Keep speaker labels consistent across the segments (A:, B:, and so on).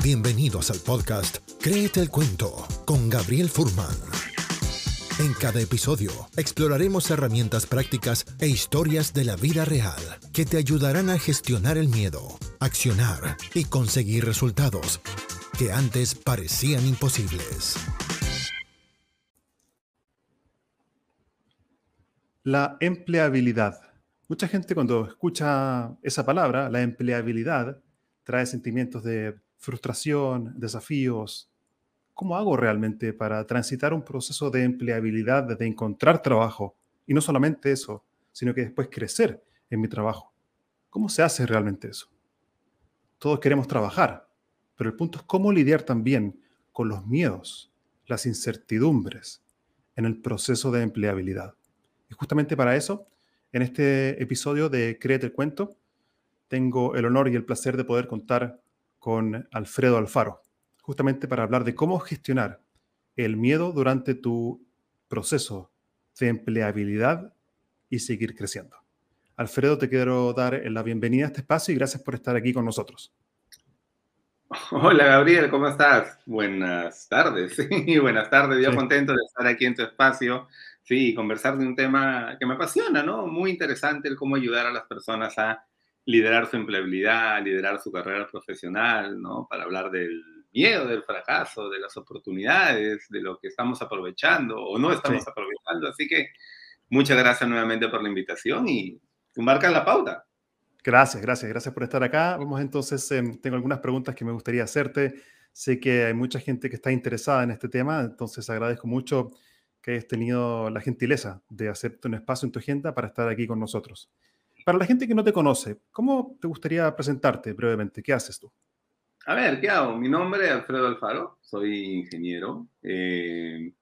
A: Bienvenidos al podcast Créete el Cuento con Gabriel Furman. En cada episodio exploraremos herramientas prácticas e historias de la vida real que te ayudarán a gestionar el miedo, accionar y conseguir resultados que antes parecían imposibles.
B: La empleabilidad. Mucha gente cuando escucha esa palabra, la empleabilidad, trae sentimientos de frustración, desafíos. ¿Cómo hago realmente para transitar un proceso de empleabilidad, de encontrar trabajo? Y no solamente eso, sino que después crecer en mi trabajo. ¿Cómo se hace realmente eso? Todos queremos trabajar, pero el punto es cómo lidiar también con los miedos, las incertidumbres en el proceso de empleabilidad. Y justamente para eso, en este episodio de Créete el Cuento, tengo el honor y el placer de poder contar con Alfredo Alfaro, justamente para hablar de cómo gestionar el miedo durante tu proceso de empleabilidad y seguir creciendo. Alfredo, te quiero dar la bienvenida a este espacio y gracias por estar aquí con nosotros.
C: Hola Gabriel, ¿cómo estás? Buenas tardes, sí, buenas tardes, yo contento de estar aquí en tu espacio, sí, conversar de un tema que me apasiona, ¿no? Muy interesante el cómo ayudar a las personas a liderar su empleabilidad, liderar su carrera profesional, ¿no? Para hablar del miedo, del fracaso, de las oportunidades, de lo que estamos aprovechando o no estamos aprovechando. Así que muchas gracias nuevamente por la invitación y tú marcas la pauta.
B: Gracias, gracias, gracias por estar acá. Vamos entonces, em, tengo algunas preguntas que me gustaría hacerte. Sé que hay mucha gente que está interesada en este tema, entonces agradezco mucho que hayas tenido la gentileza de hacerte un espacio en tu agenda para estar aquí con nosotros. Para la gente que no te conoce, ¿cómo te gustaría presentarte brevemente? ¿Qué haces tú?
C: A ver, ¿qué hago? Mi nombre es Alfredo Alfaro, soy ingeniero, eh,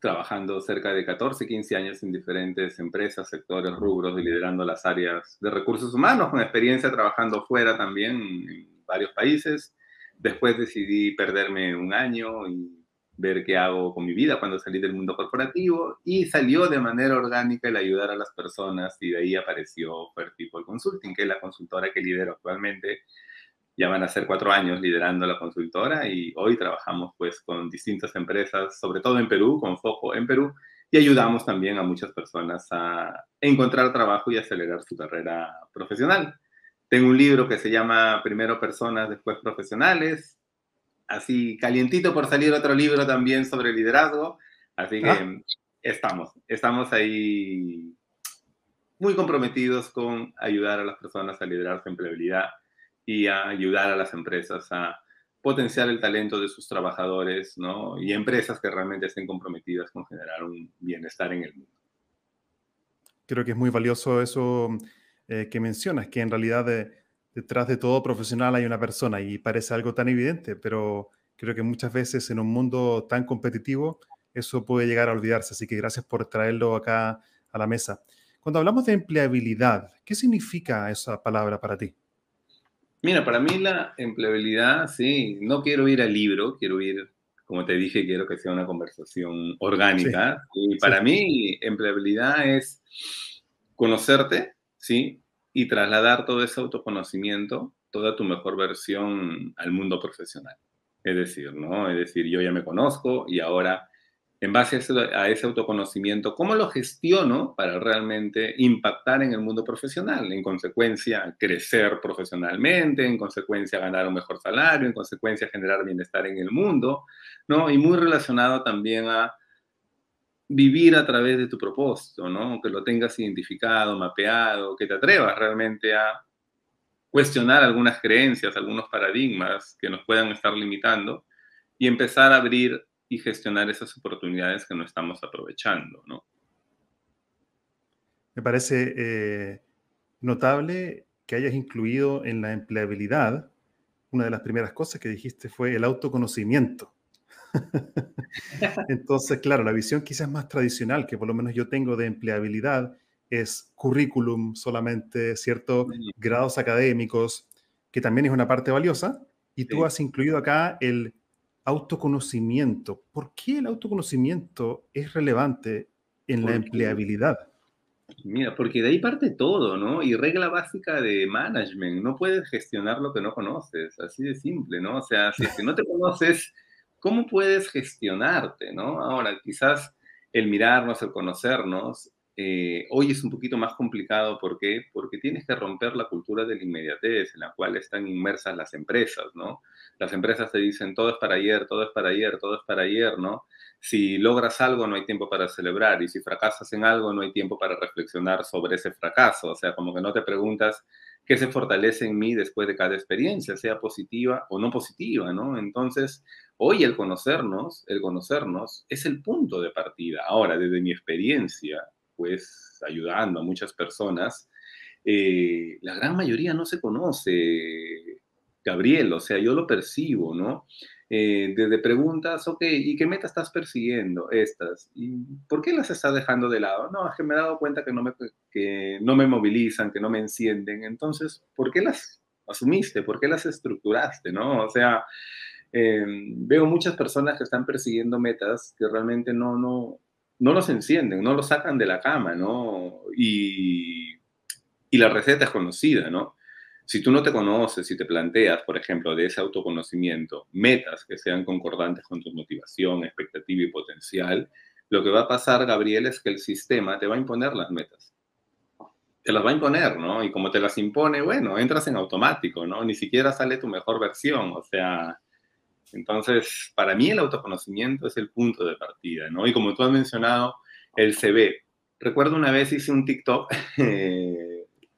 C: trabajando cerca de 14, 15 años en diferentes empresas, sectores, rubros, y liderando las áreas de recursos humanos, con experiencia trabajando fuera también en varios países. Después decidí perderme un año y ver qué hago con mi vida cuando salí del mundo corporativo y salió de manera orgánica el ayudar a las personas y de ahí apareció People Consulting, que es la consultora que lidero actualmente. Ya van a ser cuatro años liderando la consultora y hoy trabajamos pues con distintas empresas, sobre todo en Perú, con foco en Perú, y ayudamos también a muchas personas a encontrar trabajo y acelerar su carrera profesional. Tengo un libro que se llama Primero Personas, después Profesionales, así calientito por salir otro libro también sobre liderazgo. Así que ah. estamos, estamos ahí muy comprometidos con ayudar a las personas a liderar su empleabilidad y a ayudar a las empresas a potenciar el talento de sus trabajadores, ¿no? Y empresas que realmente estén comprometidas con generar un bienestar en el mundo.
B: Creo que es muy valioso eso eh, que mencionas, que en realidad eh, detrás de todo profesional hay una persona y parece algo tan evidente, pero creo que muchas veces en un mundo tan competitivo eso puede llegar a olvidarse. Así que gracias por traerlo acá a la mesa. Cuando hablamos de empleabilidad, ¿qué significa esa palabra para ti?
C: Mira, para mí la empleabilidad, sí, no quiero ir al libro, quiero ir, como te dije, quiero que sea una conversación orgánica. y para mí, empleabilidad es conocerte, ¿sí? Y trasladar todo ese autoconocimiento, toda tu mejor versión al mundo profesional. Es decir, ¿no? Es decir, yo ya me conozco y ahora, en base a ese, autoconocimiento, ¿cómo lo gestiono para realmente impactar en el mundo profesional? En consecuencia, crecer profesionalmente, en consecuencia, ganar un mejor salario, en consecuencia, generar bienestar en el mundo, ¿no? Y muy relacionado también a vivir a través de tu propósito, ¿no? Que lo tengas identificado, mapeado, que te atrevas realmente a cuestionar algunas creencias, algunos paradigmas que nos puedan estar limitando y empezar a abrir y gestionar esas oportunidades que no estamos aprovechando, ¿no?
B: Me parece eh, notable que hayas incluido en la empleabilidad, una de las primeras cosas que dijiste fue el autoconocimiento. Entonces, claro, la visión quizás más tradicional que por lo menos yo tengo de empleabilidad es currículum solamente, ¿cierto? Grados académicos, que también es una parte valiosa. Y tú has incluido acá el autoconocimiento. ¿Por qué el autoconocimiento es relevante en la empleabilidad?
C: Mira, porque de ahí parte todo, ¿no? Y regla básica de management, no puedes gestionar lo que no conoces, así de simple, ¿no? O sea, si es que no te conoces, ¿cómo puedes gestionarte, ¿no? Ahora, quizás el mirarnos, el conocernos, eh, hoy es un poquito más complicado. ¿Por qué? Porque tienes que romper la cultura de la inmediatez en la cual están inmersas las empresas, ¿no? Las empresas te dicen todo es para ayer, todo es para ayer, todo es para ayer, ¿no? Si logras algo, no hay tiempo para celebrar. Y si fracasas en algo, no hay tiempo para reflexionar sobre ese fracaso. O sea, como que no te preguntas qué se fortalece en mí después de cada experiencia, sea positiva o no positiva, ¿no? Entonces, hoy el conocernos, el conocernos es el punto de partida. Ahora, desde mi experiencia, pues ayudando a muchas personas, eh, la gran mayoría no se conoce, Gabriel, o sea, yo lo percibo, ¿no? Eh, desde preguntas, ok, ¿y qué meta estás persiguiendo? Estas. ¿Y por qué las estás dejando de lado? No, es que me he dado cuenta que no me, que no me movilizan, que no me encienden. Entonces, ¿por qué las asumiste? ¿Por qué las estructuraste? ¿No? O sea, em, veo muchas personas que están persiguiendo metas que realmente no, no, no los encienden, no los sacan de la cama, ¿no? Y, y la receta es conocida, ¿no? Si tú no te conoces, si te planteas, por ejemplo, de ese autoconocimiento, metas que sean concordantes con tu motivación, expectativa y potencial, lo que va a pasar, Gabriel, es que el sistema te va a imponer las metas. Te las va a imponer, ¿no? Y como te las impone, bueno, entras en automático, ¿no? Ni siquiera sale tu mejor versión, o sea, entonces, para mí el autoconocimiento es el punto de partida, ¿no? Y como tú has mencionado, el CV. Recuerdo una vez hice un TikTok eh,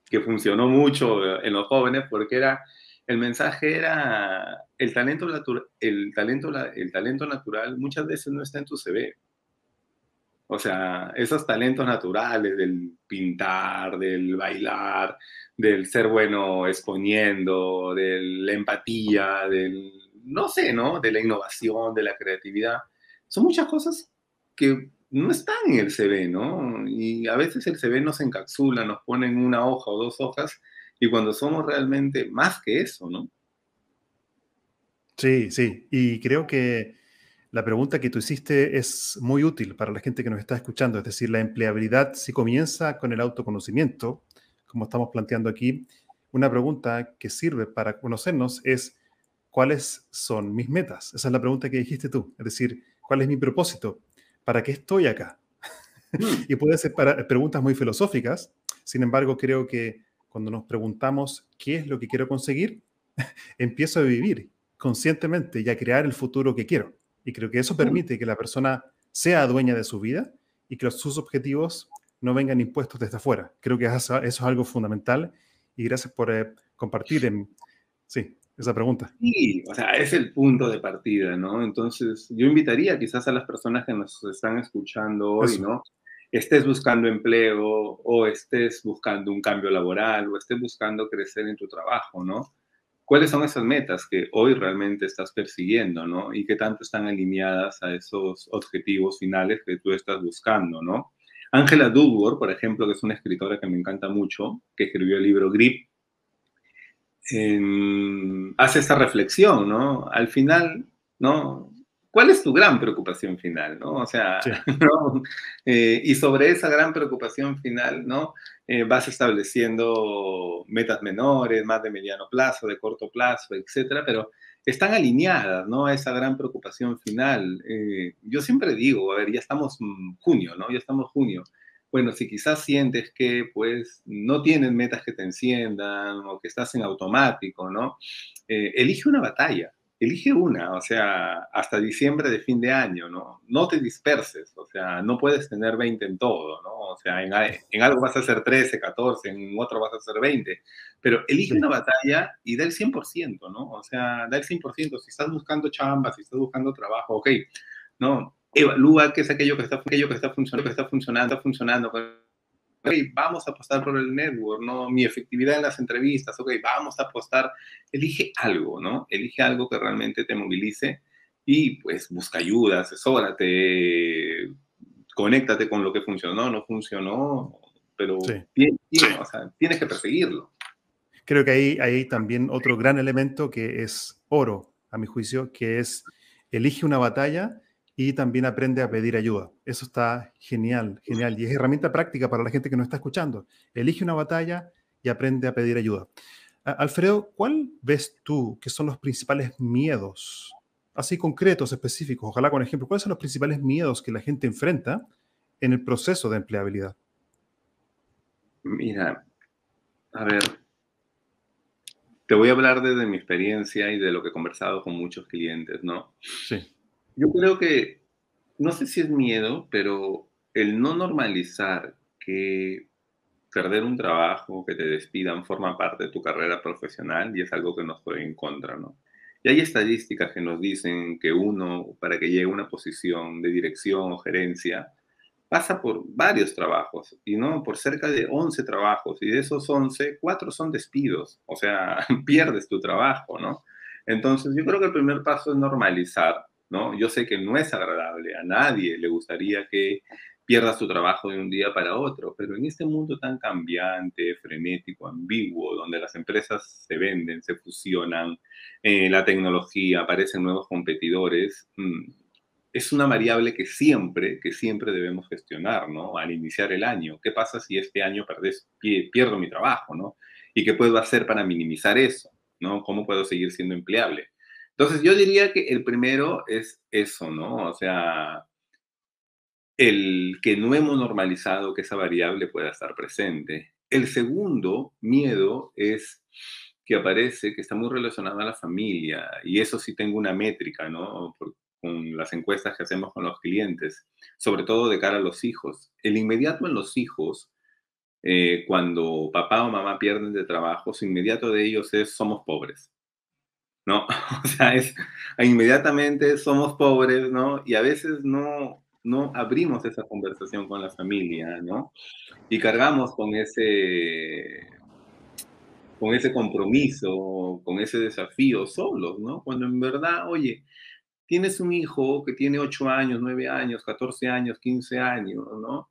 C: que funcionó mucho en los jóvenes porque era, el mensaje era, el talento, el, talento, el talento natural muchas veces no está en tu CV. O sea, esos talentos naturales del pintar, del bailar, del ser bueno exponiendo, de la empatía, del no sé, ¿no? De la innovación, de la creatividad. Son muchas cosas que no están en el CV, ¿no? Y a veces el CV nos encapsula, nos pone en una hoja o dos hojas, y cuando somos realmente más que eso, ¿no?
B: Sí, sí, y creo que la pregunta que tú hiciste es muy útil para la gente que nos está escuchando, es decir, la empleabilidad si comienza con el autoconocimiento, como estamos planteando aquí, una pregunta que sirve para conocernos es ¿cuáles son mis metas? Esa es la pregunta que dijiste tú. Es decir, ¿cuál es mi propósito? ¿Para qué estoy acá? Hmm. y puede ser para preguntas muy filosóficas. Sin embargo, creo que cuando nos preguntamos qué es lo que quiero conseguir, empiezo a vivir conscientemente y a crear el futuro que quiero. Y creo que eso hmm. permite que la persona sea dueña de su vida y que sus objetivos no vengan impuestos desde afuera. Creo que eso, es algo fundamental y gracias por eh, compartir en, sí, esa pregunta.
C: Sí, o sea, es el punto de partida, ¿no? Entonces, yo invitaría quizás a las personas que nos están escuchando hoy, ¿no? Estés buscando empleo o estés buscando un cambio laboral o estés buscando crecer en tu trabajo, ¿no? ¿Cuáles son esas metas que hoy realmente estás persiguiendo, ¿no? Y qué tanto están alineadas a esos objetivos finales que tú estás buscando, ¿no? Angela Duckworth, por ejemplo, que es una escritora que me encanta mucho, que escribió el libro Grip, hace esta reflexión, ¿no? Al final, ¿no? ¿Cuál es tu gran preocupación final, no? O sea, ¿no? Eh, y sobre esa gran preocupación final, ¿no? Eh, vas estableciendo metas menores, más de mediano plazo, de corto plazo, etcétera, pero están alineadas, ¿no? A esa gran preocupación final. Eh, yo siempre digo, a ver, ya estamos junio, ¿no? Ya estamos junio bueno, si quizás sientes que pues no tienes metas que te enciendan o que estás en automático, ¿no? Eh, elige una batalla, elige una, o sea, hasta diciembre de fin de año, ¿no? No te disperses, o sea, no puedes tener 20 en todo, ¿no? O sea, en, en algo vas a hacer 13, 14, en otro vas a hacer 20, pero elige una batalla y da el 100%, ¿no? O sea, da el 100%. Si estás buscando chamba, si estás buscando trabajo, ok, ¿no? Evalúa qué es aquello que está, aquello que está funcionando, que está funcionando, está funcionando. vamos a apostar por el network, ¿no? Mi efectividad en las entrevistas, ok, vamos a apostar. Elige algo, ¿no? Elige algo que realmente te movilice y pues busca ayuda, asesórate, conéctate con lo que funcionó, no funcionó, pero tienes, que perseguirlo.
B: Creo que ahí hay también otro gran elemento que es oro, a mi juicio, que es elige una batalla y también aprende a pedir ayuda. Eso está genial, genial. Y es herramienta práctica para la gente que nos está escuchando. Elige una batalla y aprende a pedir ayuda. Alfredo, ¿cuál ves tú que son los principales miedos? Así concretos, específicos, ojalá con ejemplo. ¿Cuáles son los principales miedos que la gente enfrenta en el proceso de empleabilidad?
C: Mira, a ver, te voy a hablar desde mi experiencia y de lo que he conversado con muchos clientes, ¿no?
B: Sí.
C: Yo creo que, no sé si es miedo, pero el no normalizar que perder un trabajo, que te despidan, forma parte de tu carrera profesional y es algo que nos puede en contra, ¿no? Y hay estadísticas que nos dicen que uno, para que llegue a una posición de dirección o gerencia, pasa por varios trabajos, y no por cerca de 11 trabajos, y de esos 11, 4 son despidos, o sea, pierdes tu trabajo, ¿no? Entonces, yo creo que el primer paso es normalizar, ¿no? Yo sé que no es agradable, a nadie le gustaría que pierdas tu trabajo de un día para otro, pero en este mundo tan cambiante, frenético, ambiguo, donde las empresas se venden, se fusionan, eh, la tecnología, aparecen nuevos competidores, mm, es una variable que siempre, que siempre debemos gestionar, ¿no? Al iniciar el año. ¿Qué pasa si este año pierdo mi trabajo, ¿no? ¿Y qué puedo hacer para minimizar eso, ¿no? ¿Cómo puedo seguir siendo empleable? Entonces, yo diría que el primero es eso, ¿no? O sea, el que no hemos normalizado que esa variable pueda estar presente. El segundo miedo es que aparece, que está muy relacionado a la familia, y eso sí tengo una métrica, ¿no? con las encuestas que hacemos con los clientes, sobre todo de cara a los hijos. El inmediato en los hijos, eh, cuando papá o mamá pierden de trabajo, su inmediato de ellos es somos pobres. ¿No? O sea, es inmediatamente somos pobres, ¿no? Y a veces no, no abrimos esa conversación con la familia, ¿no? Y cargamos con ese, con ese compromiso, con ese desafío solos, ¿no? Cuando en verdad, oye, tienes un hijo que tiene 8 años, 9 años, 14 años, 15 años, ¿no?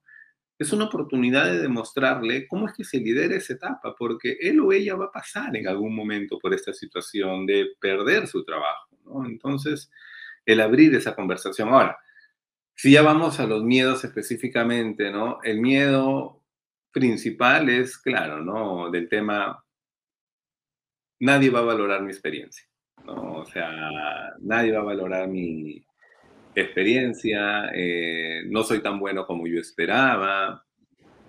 C: Es una oportunidad de demostrarle cómo es que se lidera esa etapa, porque él o ella va a pasar en algún momento por esta situación de perder su trabajo, ¿no? Entonces, el abrir esa conversación. Ahora, si ya vamos a los miedos específicamente, ¿no? El miedo principal es, claro, ¿no? Del tema, nadie va a valorar mi experiencia, ¿no? O sea, nadie va a valorar mi experiencia, eh, no soy tan bueno como yo esperaba,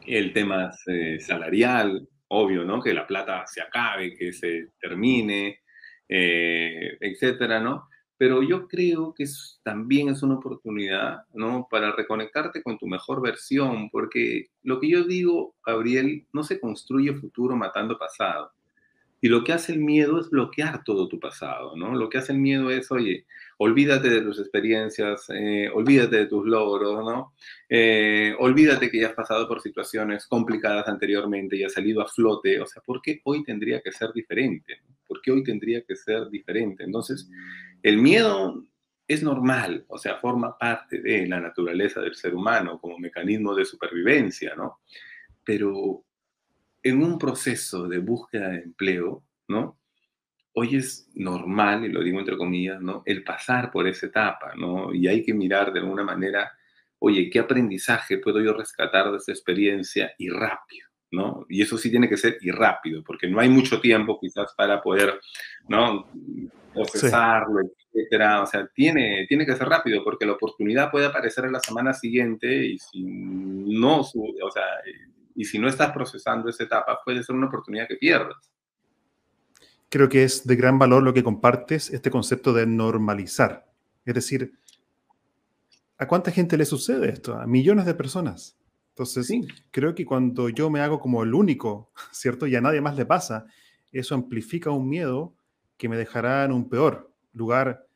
C: el tema eh, salarial, obvio, ¿no? Que la plata se acabe, que se termine, eh, etcétera, ¿no? pero yo creo que también es una oportunidad, ¿no? Para reconectarte con tu mejor versión, porque lo que yo digo, Gabriel, no se construye futuro matando pasado. Y lo que hace el miedo es bloquear todo tu pasado, ¿no? Lo que hace el miedo es, oye, olvídate de tus experiencias, eh, olvídate de tus logros, ¿no? Eh, olvídate que ya has pasado por situaciones complicadas anteriormente y has salido a flote, o sea, ¿por qué hoy tendría que ser diferente? ¿Por qué hoy tendría que ser diferente? Entonces, el miedo es normal, o sea, forma parte de la naturaleza del ser humano como mecanismo de supervivencia, ¿no? Pero en un proceso de búsqueda de empleo, ¿no? Hoy es normal, y lo digo entre comillas, ¿no? El pasar por esa etapa, ¿no? Y hay que mirar de alguna manera, oye, ¿qué aprendizaje puedo yo rescatar de esa experiencia y rápido? ¿no? Y eso sí tiene que ser y rápido, porque no hay mucho tiempo quizás para poder, ¿no? Procesarlo, etcétera. O sea, tiene, tiene que ser rápido, porque la oportunidad puede aparecer en la semana siguiente y si no, o sea, y si no estás procesando esa etapa, puede ser una oportunidad que pierdas.
B: Creo que es de gran valor lo que compartes, este concepto de normalizar. Es decir, ¿a cuánta gente le sucede esto? A millones de personas. Entonces, creo que cuando yo me hago como el único, ¿cierto? Y a nadie más le pasa, eso amplifica un miedo que me dejará en un peor lugar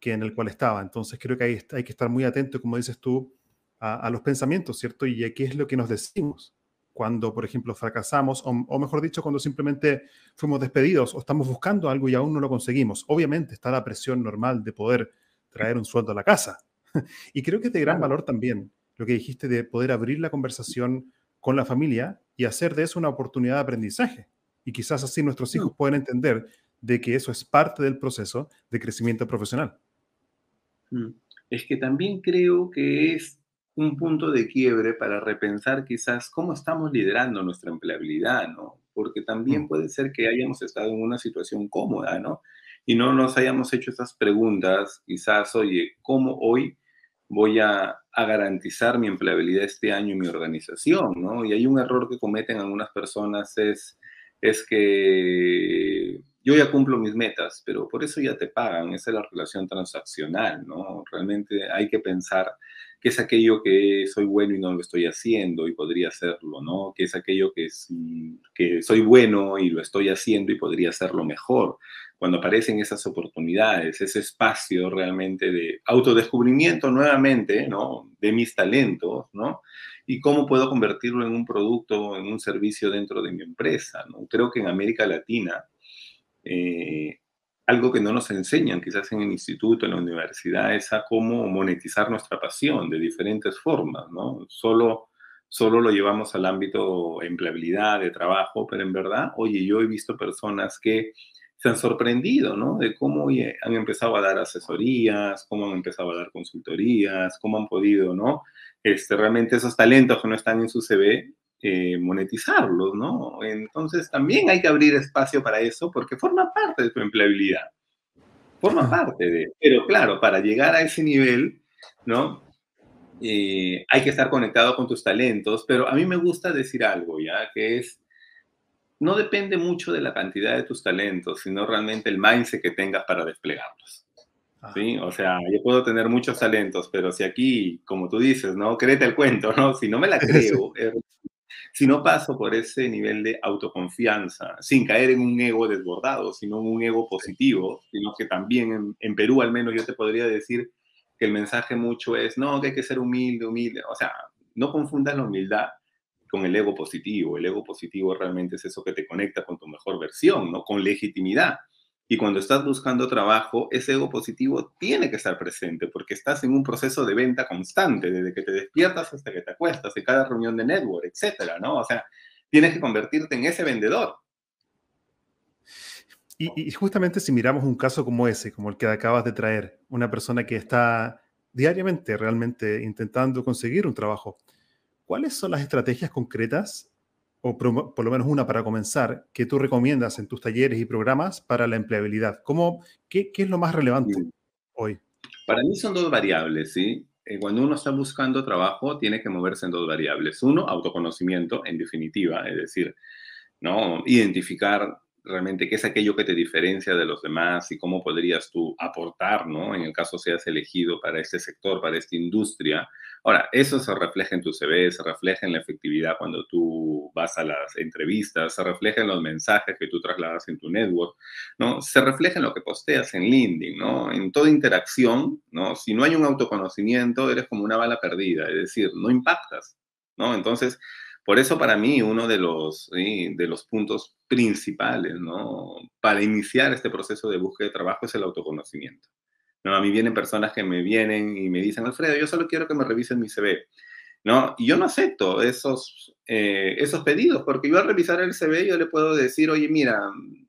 B: que en el cual estaba. Entonces, creo que hay, hay que estar muy atento, como dices tú, a, a los pensamientos, ¿cierto? Y a qué es lo que nos decimos cuando, por ejemplo, fracasamos, o, mejor dicho, cuando simplemente fuimos despedidos o estamos buscando algo y aún no lo conseguimos. Obviamente está la presión normal de poder traer un sueldo a la casa. y creo que es de gran valor también lo que dijiste de poder abrir la conversación con la familia y hacer de eso una oportunidad de aprendizaje. Y quizás así nuestros hijos pueden entender de que eso es parte del proceso de crecimiento profesional.
C: Mm. es que también creo que es un punto de quiebre para repensar quizás cómo estamos liderando nuestra empleabilidad, ¿no? Porque también mm. puede ser que hayamos estado en una situación cómoda, ¿no? Y no nos hayamos hecho esas preguntas, quizás, oye, ¿cómo hoy voy a, a, garantizar mi empleabilidad este año en mi organización, ¿no? Y hay un error que cometen algunas personas es, es que yo ya cumplo mis metas, pero por eso ya te pagan, esa es la relación transaccional, ¿no? Realmente hay que pensar que es aquello que soy bueno y no lo estoy haciendo y podría hacerlo, ¿no? Que es aquello que, es, que soy bueno y lo estoy haciendo y podría hacerlo mejor. Cuando aparecen esas oportunidades, ese espacio realmente de autodescubrimiento nuevamente, ¿no? De mis talentos, ¿no? Y cómo puedo convertirlo en un producto, en un servicio dentro de mi empresa, ¿no? Creo que en América Latina, eh, algo que no nos enseñan quizás en el instituto, en la universidad, es a cómo monetizar nuestra pasión de diferentes formas, ¿no? Solo, solo lo llevamos al ámbito empleabilidad, de trabajo, pero en verdad, oye, yo he visto personas que se han sorprendido, ¿no? De cómo oye, han empezado a dar asesorías, cómo han empezado a dar consultorías, cómo han podido, ¿no? Este, realmente esos talentos que no están en su CV, eh, monetizarlos, ¿no? Entonces también hay que abrir espacio para eso porque forma parte de tu empleabilidad. Forma parte de... Pero claro, para llegar a ese nivel, ¿no? Eh, hay que estar conectado con tus talentos, pero a mí me gusta decir algo, ¿ya? Que es, no depende mucho de la cantidad de tus talentos, sino realmente el mindset que tengas para desplegarlos. Ah. ¿Sí? O sea, yo puedo tener muchos talentos, pero si aquí, como tú dices, ¿no? Créete el cuento, ¿no? Si no me la creo, si no paso por ese nivel de autoconfianza, sin caer en un ego desbordado, sino en un ego positivo, sino que también en, Perú al menos yo te podría decir que el mensaje mucho es, no, que hay que ser humilde, humilde, o sea, no confundas la humildad con el ego positivo. El ego positivo realmente es eso que te conecta con tu mejor versión, ¿no? Con legitimidad. Y cuando estás buscando trabajo, ese ego positivo tiene que estar presente porque estás en un proceso de venta constante, desde que te despiertas hasta que te acuestas, en cada reunión de network, etcétera, ¿no? O sea, tienes que convertirte en ese vendedor.
B: Y, justamente si miramos un caso como ese, como el que acabas de traer, una persona que está diariamente realmente intentando conseguir un trabajo, ¿cuáles son las estrategias concretas o por, lo menos una para comenzar, que tú recomiendas en tus talleres y programas para la empleabilidad? ¿Cómo, qué, qué es lo más relevante hoy?
C: Para mí son dos variables, ¿sí? Eh, cuando uno está buscando trabajo, tiene que moverse en dos variables. Uno, autoconocimiento, en definitiva, es decir, ¿no? Identificar realmente qué es aquello que te diferencia de los demás y cómo podrías tú aportar, ¿no? En el caso seas elegido para este sector, para esta industria. Ahora, eso se refleja en tu CV, se refleja en la efectividad cuando tú vas a las entrevistas, se refleja en los mensajes que tú trasladas en tu network, ¿no? Se refleja en lo que posteas en LinkedIn, ¿no? En toda interacción, ¿no? Si no hay un autoconocimiento, eres como una bala perdida, es decir, no impactas, ¿no? Entonces, por eso para mí uno de los, de los puntos principales ¿no? para iniciar este proceso de búsqueda de trabajo es el autoconocimiento. ¿no? A mí vienen personas que me vienen y me dicen, Alfredo, yo solo quiero que me revisen mi CV. ¿no? Y yo no acepto esos, eh, esos pedidos, porque yo al revisar el CV yo le puedo decir, oye, mira,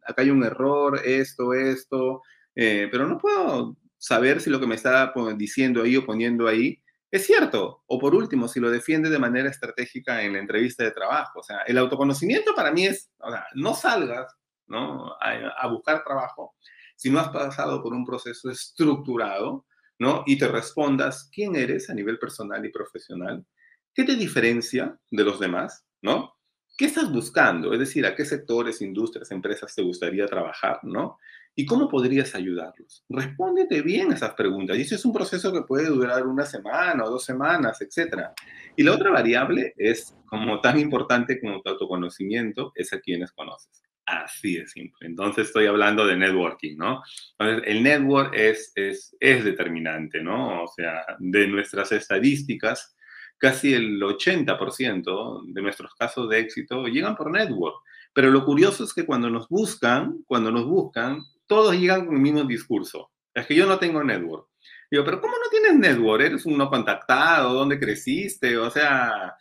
C: acá hay un error, esto, esto, eh, pero no puedo saber si lo que me está diciendo ahí o poniendo ahí es cierto. O por último, si lo defiende de manera estratégica en la entrevista de trabajo. O sea, el autoconocimiento para mí es, o sea, no salgas ¿no? A, buscar trabajo si no has pasado por un proceso estructurado, ¿no? Y te respondas quién eres a nivel personal y profesional, qué te diferencia de los demás, ¿no? ¿Qué estás buscando? Es decir, a qué sectores, industrias, empresas te gustaría trabajar, ¿no? ¿Y cómo podrías ayudarlos? Respóndete bien a esas preguntas. Y eso es un proceso que puede durar una semana o dos semanas, etc. Y la otra variable es, como tan importante como tu autoconocimiento, es a quienes conoces. Así de simple. Entonces estoy hablando de networking, ¿no? Entonces, el network es, es, es determinante, ¿no? O sea, de nuestras estadísticas, casi el 80% de nuestros casos de éxito llegan por network. Pero lo curioso es que cuando nos buscan, cuando nos buscan, todos llegan con el mismo discurso. Es que yo no tengo network. Digo, pero ¿cómo no tienes network? ¿Eres un no contactado? ¿Dónde creciste? O sea,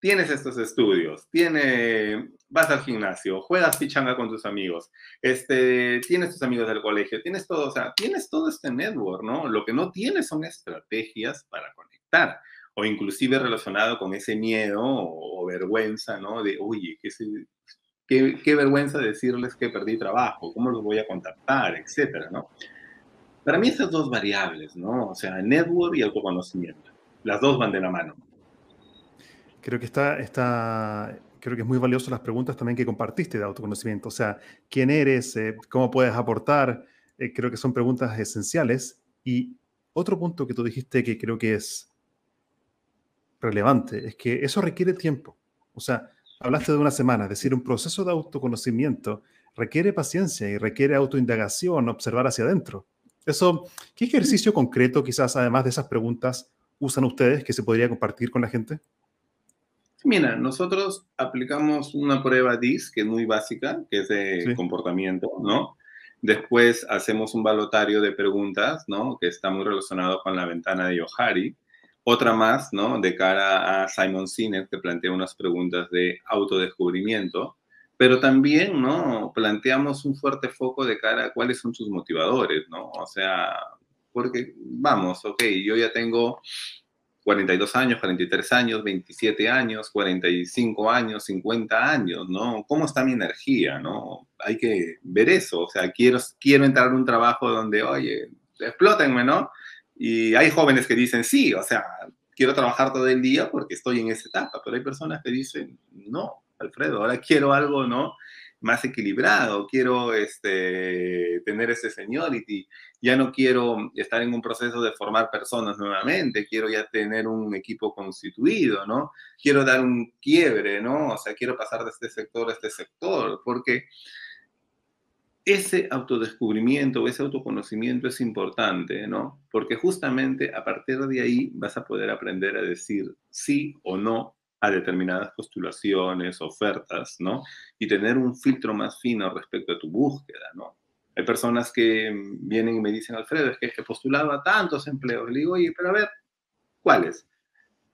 C: tienes estos estudios, tiene, vas al gimnasio, juegas pichanga con tus amigos, este, tienes tus amigos del colegio, tienes todo, o sea, tienes todo este network, ¿no? Lo que no tienes son estrategias para conectar o inclusive relacionado con ese miedo o, vergüenza, ¿no? De, oye, qué, qué, vergüenza decirles que perdí trabajo, cómo los voy a contactar, etcétera, ¿no? Para mí esas dos variables, ¿no? O sea, network y autoconocimiento, las dos van de la mano.
B: Creo que está, está creo que es muy valioso las preguntas también que compartiste de autoconocimiento. O sea, ¿quién eres? Eh, ¿Cómo puedes aportar? Eh, creo que son preguntas esenciales. Y otro punto que tú dijiste que creo que es relevante es que eso requiere tiempo. O sea, hablaste de una semana, es decir, un proceso de autoconocimiento requiere paciencia y requiere autoindagación, observar hacia adentro. Eso, ¿qué ejercicio concreto quizás además de esas preguntas usan ustedes que se podría compartir con la gente?
C: Mira, nosotros aplicamos una prueba DIS que es muy básica, que es de comportamiento, ¿no? Después hacemos un balotario de preguntas, ¿no? Que está muy relacionado con la ventana de Yohari. Otra más, ¿no? De cara a Simon Sinek, que plantea unas preguntas de autodescubrimiento. Pero también, ¿no? Planteamos un fuerte foco de cara a cuáles son tus motivadores, ¿no? O sea, porque, vamos, ok, yo ya tengo 42 años, 43 años, 27 años, 45 años, 50 años, ¿no? ¿Cómo está mi energía, no? Hay que ver eso, o sea, quiero, quiero entrar en un trabajo donde, oye, explótenme, ¿no? Y hay jóvenes que dicen, sí, o sea, quiero trabajar todo el día porque estoy en esa etapa, pero hay personas que dicen, no, Alfredo, ahora quiero algo, ¿no? más equilibrado, quiero este, tener ese seniority, ya no quiero estar en un proceso de formar personas nuevamente, quiero ya tener un equipo constituido, ¿no? Quiero dar un quiebre, ¿no? O sea, quiero pasar de este sector a este sector, porque ese autodescubrimiento, ese autoconocimiento es importante, ¿no? Porque justamente a partir de ahí vas a poder aprender a decir sí o no a determinadas postulaciones, ofertas, ¿no? Y tener un filtro más fino respecto a tu búsqueda, ¿no? Hay personas que vienen y me dicen, Alfredo, es que he postulado a tantos empleos. Le digo, oye, pero a ver, ¿cuáles?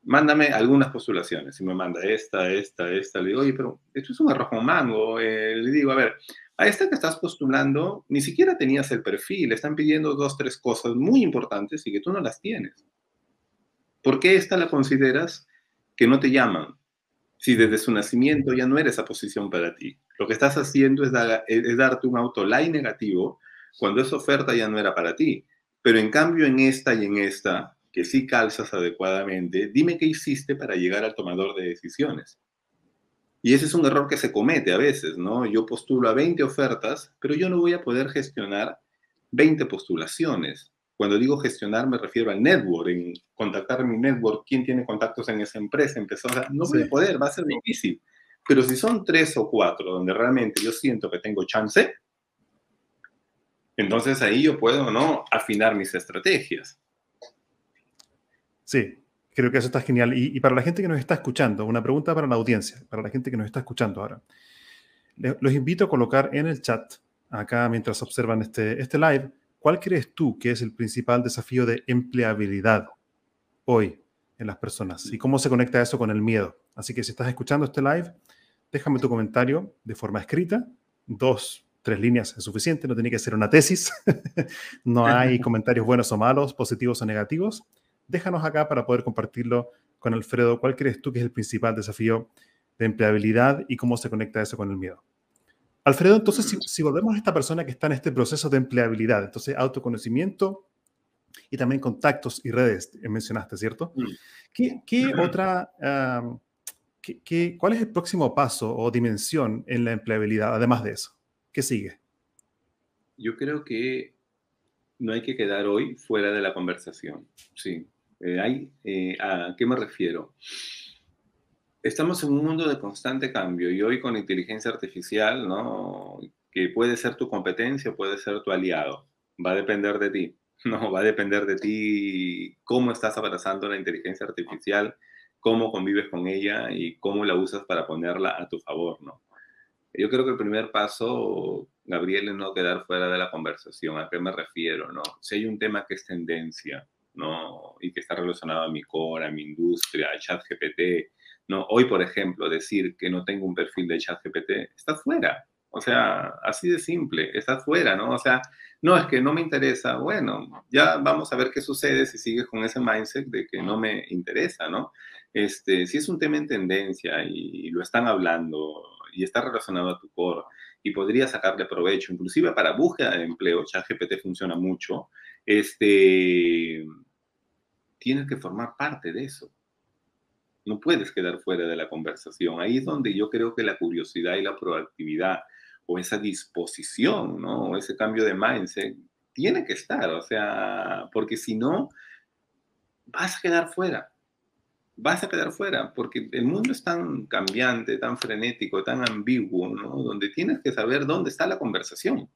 C: Mándame algunas postulaciones. Y me manda esta, esta, esta. Le digo, oye, pero esto es un arroz con mango. Eh, le digo, a ver, a esta que estás postulando, ni siquiera tenías el perfil. Están pidiendo dos, tres cosas muy importantes y que tú no las tienes. ¿Por qué esta la consideras que no te llaman. Si desde su nacimiento ya no eres esa posición para ti. Lo que estás haciendo es, es darte un autoline negativo cuando esa oferta ya no era para ti. Pero en cambio en esta y en esta, que sí calzas adecuadamente, dime qué hiciste para llegar al tomador de decisiones. Y ese es un error que se comete a veces, ¿no? Yo postulo a 20 ofertas, pero yo no voy a poder gestionar 20 postulaciones. Cuando digo gestionar me refiero al network, en contactar mi network, quién tiene contactos en esa empresa, empezó, a no voy a poder, va a ser difícil. Pero si son tres o cuatro donde realmente yo siento que tengo chance, entonces ahí yo puedo, ¿no? Afinar mis estrategias.
B: Sí, creo que eso está genial. Y, y, para la gente que nos está escuchando, una pregunta para la audiencia, para la gente que nos está escuchando ahora. Los invito a colocar en el chat, acá mientras observan este, este live, ¿Cuál crees tú que es el principal desafío de empleabilidad hoy en las personas? ¿Y cómo se conecta eso con el miedo? Así que si estás escuchando este live, déjame tu comentario de forma escrita. Dos, tres líneas es suficiente, no tiene que ser una tesis. no hay comentarios buenos o malos, positivos o negativos. Déjanos acá para poder compartirlo con Alfredo. ¿Cuál crees tú que es el principal desafío de empleabilidad y cómo se conecta eso con el miedo? Alfredo, entonces, si, volvemos a esta persona que está en este proceso de empleabilidad, entonces autoconocimiento y también contactos y redes, eh, mencionaste, ¿cierto? Mm. ¿Qué, otra, qué, cuál es el próximo paso o dimensión en la empleabilidad, además de eso? ¿Qué sigue?
C: Yo creo que no hay que quedar hoy fuera de la conversación, sí. Eh, eh, ¿A qué me refiero? estamos en un mundo de constante cambio y hoy con inteligencia artificial, ¿no? Que puede ser tu competencia, puede ser tu aliado. Va a depender de ti, ¿no? Va a depender de ti cómo estás abrazando la inteligencia artificial, cómo convives con ella y cómo la usas para ponerla a tu favor, ¿no? Yo creo que el primer paso, Gabriel, es no quedar fuera de la conversación. ¿A qué me refiero, no? Si hay un tema que es tendencia, ¿no? Y que está relacionado a mi core, a mi industria, a ChatGPT, ¿no? Hoy, por ejemplo, decir que no tengo un perfil de ChatGPT, está fuera. O sea, así de simple, está fuera, ¿no? O sea, no es que no me interesa, bueno, ya vamos a ver qué sucede si sigues con ese mindset de que no me interesa, ¿no? Este, si es un tema en tendencia y lo están hablando y está relacionado a tu core y podría sacarle provecho, inclusive para búsqueda de empleo, ChatGPT funciona mucho, este, tienes que formar parte de eso. No puedes quedar fuera de la conversación. Ahí es donde yo creo que la curiosidad y la proactividad o esa disposición, ¿no? O ese cambio de mindset tiene que estar, o sea, porque si no, vas a quedar fuera. Vas a quedar fuera, porque el mundo es tan cambiante, tan frenético, tan ambiguo, ¿no? Donde tienes que saber dónde está la conversación.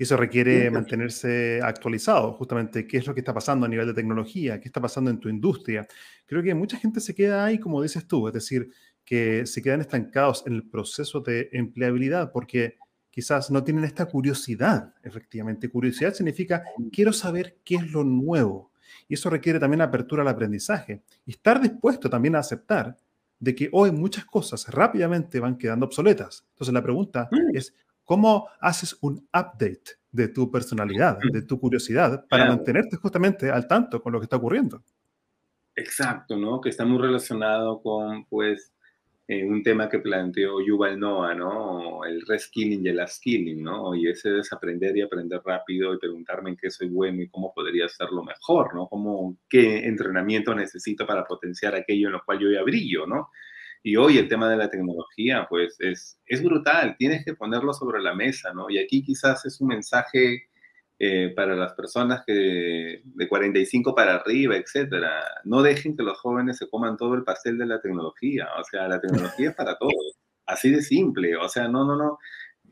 B: Y eso requiere mantenerse actualizado, justamente, qué es lo que está pasando a nivel de tecnología, qué está pasando en tu industria. Creo que mucha gente se queda ahí, como dices tú, es decir, que se quedan estancados en el proceso de empleabilidad porque quizás no tienen esta curiosidad, efectivamente. Curiosidad significa, quiero saber qué es lo nuevo. Y eso requiere también apertura al aprendizaje y estar dispuesto también a aceptar de que hoy muchas cosas rápidamente van quedando obsoletas. Entonces la pregunta mm. es, ¿Cómo haces un update de tu personalidad, de tu curiosidad, para mantenerte justamente al tanto con lo que está ocurriendo?
C: Exacto, ¿no? Que está muy relacionado con, pues, eh, un tema que planteó Yuval Noah, ¿no? El reskilling y el upskilling, ¿no? Y ese desaprender y aprender rápido y preguntarme en qué soy bueno y cómo podría hacerlo mejor, ¿no? Cómo, qué entrenamiento necesito para potenciar aquello en lo cual yo ya brillo, ¿no? Y hoy el tema de la tecnología, pues es, es brutal, tienes que ponerlo sobre la mesa, ¿no? Y aquí quizás es un mensaje eh, para las personas que de 45 para arriba, etcétera. No dejen que los jóvenes se coman todo el pastel de la tecnología. O sea, la tecnología es para todos. Así de simple. O sea, no, no, no.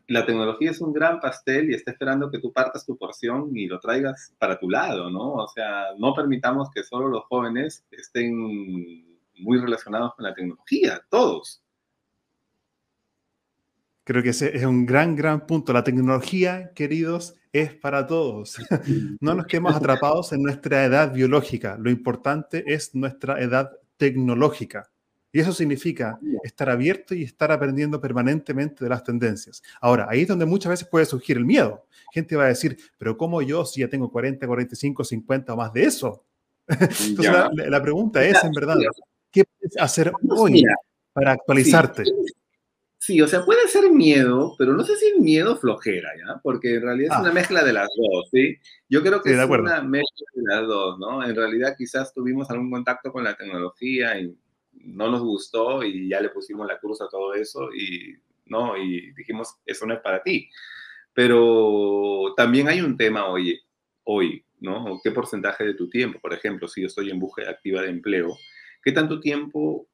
C: La tecnología es un gran pastel y está esperando que tú partas tu porción y lo traigas para tu lado, ¿no? O sea, no permitamos que solo los jóvenes estén muy relacionados con la tecnología, todos.
B: Creo que ese es un gran, gran punto. La tecnología, queridos, es para todos. No nos quedemos atrapados en nuestra edad biológica. Lo importante es nuestra edad tecnológica. Y eso significa estar abierto y estar aprendiendo permanentemente de las tendencias. Ahora, ahí es donde muchas veces puede surgir el miedo. Gente va a decir, pero ¿cómo yo si ya tengo 40, 45, 50 o más de eso? Entonces la, pregunta es, en verdad, ¿Qué puedes hacer hoy para actualizarte?
C: Sí, o sea, puede ser miedo, pero no sé si miedo flojera, ¿ya? Porque en realidad es una ah. mezcla de las dos, ¿sí? Yo creo que es una mezcla de las dos, ¿no? En realidad quizás tuvimos algún contacto con la tecnología y no nos gustó y ya le pusimos la cruz a todo eso y, ¿no? Y dijimos, eso no es para ti. Pero también hay un tema hoy, hoy, ¿no? ¿Qué porcentaje de tu tiempo? Por ejemplo, si yo estoy en búsqueda activa de empleo, ¿Qué tanto tiempo